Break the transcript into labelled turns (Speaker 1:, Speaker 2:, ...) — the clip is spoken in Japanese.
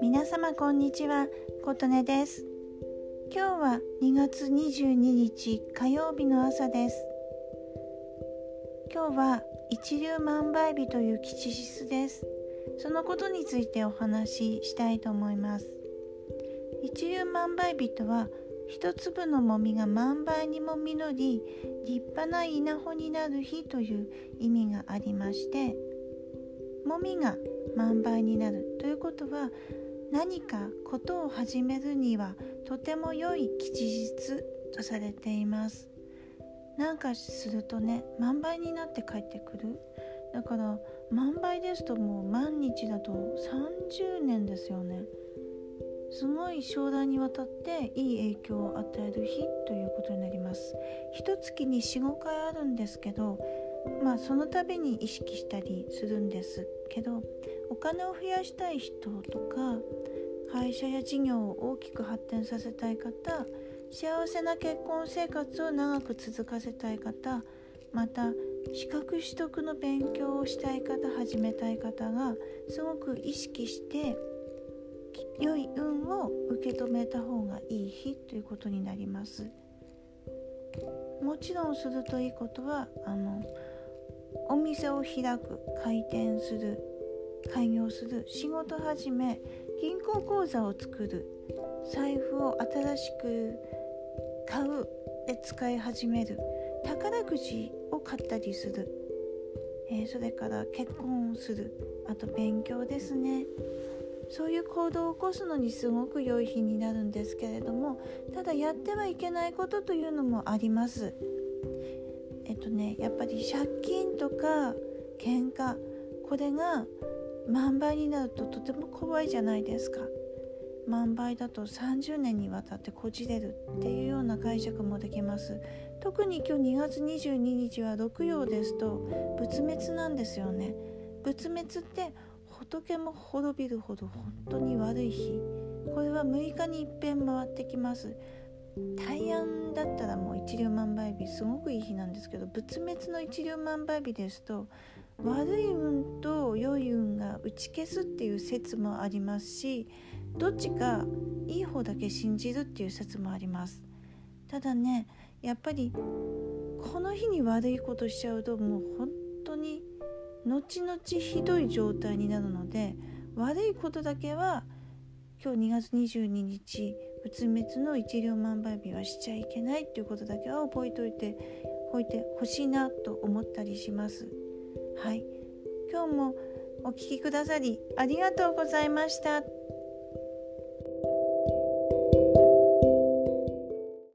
Speaker 1: 皆様こんにちは琴音です。今日は2月22日火曜日の朝です。今日は一粒万倍日という吉日です。そのことについてお話ししたいと思います。一粒万倍日とは一粒のもみが万倍にも実り立派な稲穂になる日という意味がありましてもみが万倍になるということは何かことを始めるにはとても良い吉日とされています。なんかするとね万倍になって帰ってくる。だから万倍ですともう万日だと30年ですよね。すごい将来にわたっていい影響を与える日ということになります。一月に45回あるんですけどまあその度に意識したりするんですけどお金を増やしたい人とか会社や事業を大きく発展させたい方幸せな結婚生活を長く続かせたい方また資格取得の勉強をしたい方始めたい方がすごく意識して良い運を受け止めた方がいい日ということになります。もちろんするといいことはあのお店を開く開店する開業する仕事始め銀行口座を作る財布を新しく買うで使い始める宝くじを買ったりする、えー、それから結婚をする。あと勉強ですね。そういう行動を起こすのにすごく良い日になるんですけれどもただやってはいけないことというのもあります。えっとねやっぱり借金とか喧嘩これが万倍になるととても怖いじゃないですか。万倍だと30年にわたってこじれるっていうような解釈もできます。特に今日2月22日は六曜ですと仏滅なんですよね。仏滅って仏も滅びるほど本当に悪い日。これは6日にいっぺん回ってきます。大安だったらもう一粒万倍日。すごくいい日なんですけど仏滅の一粒万倍日ですと悪い運と良い運が打ち消すっていう説もありますしどっちかいい方だけ信じるっていう説もあります。ただねやっぱりこの日に悪いことしちゃうともう本当に後々ひどい状態になるので悪いことだけは今日2月22日仏滅の一両万倍日はしちゃいけないっていうことだけは覚えておいておいてほしいなと思ったりしますはい今日もお聴きくださりありがとうございました。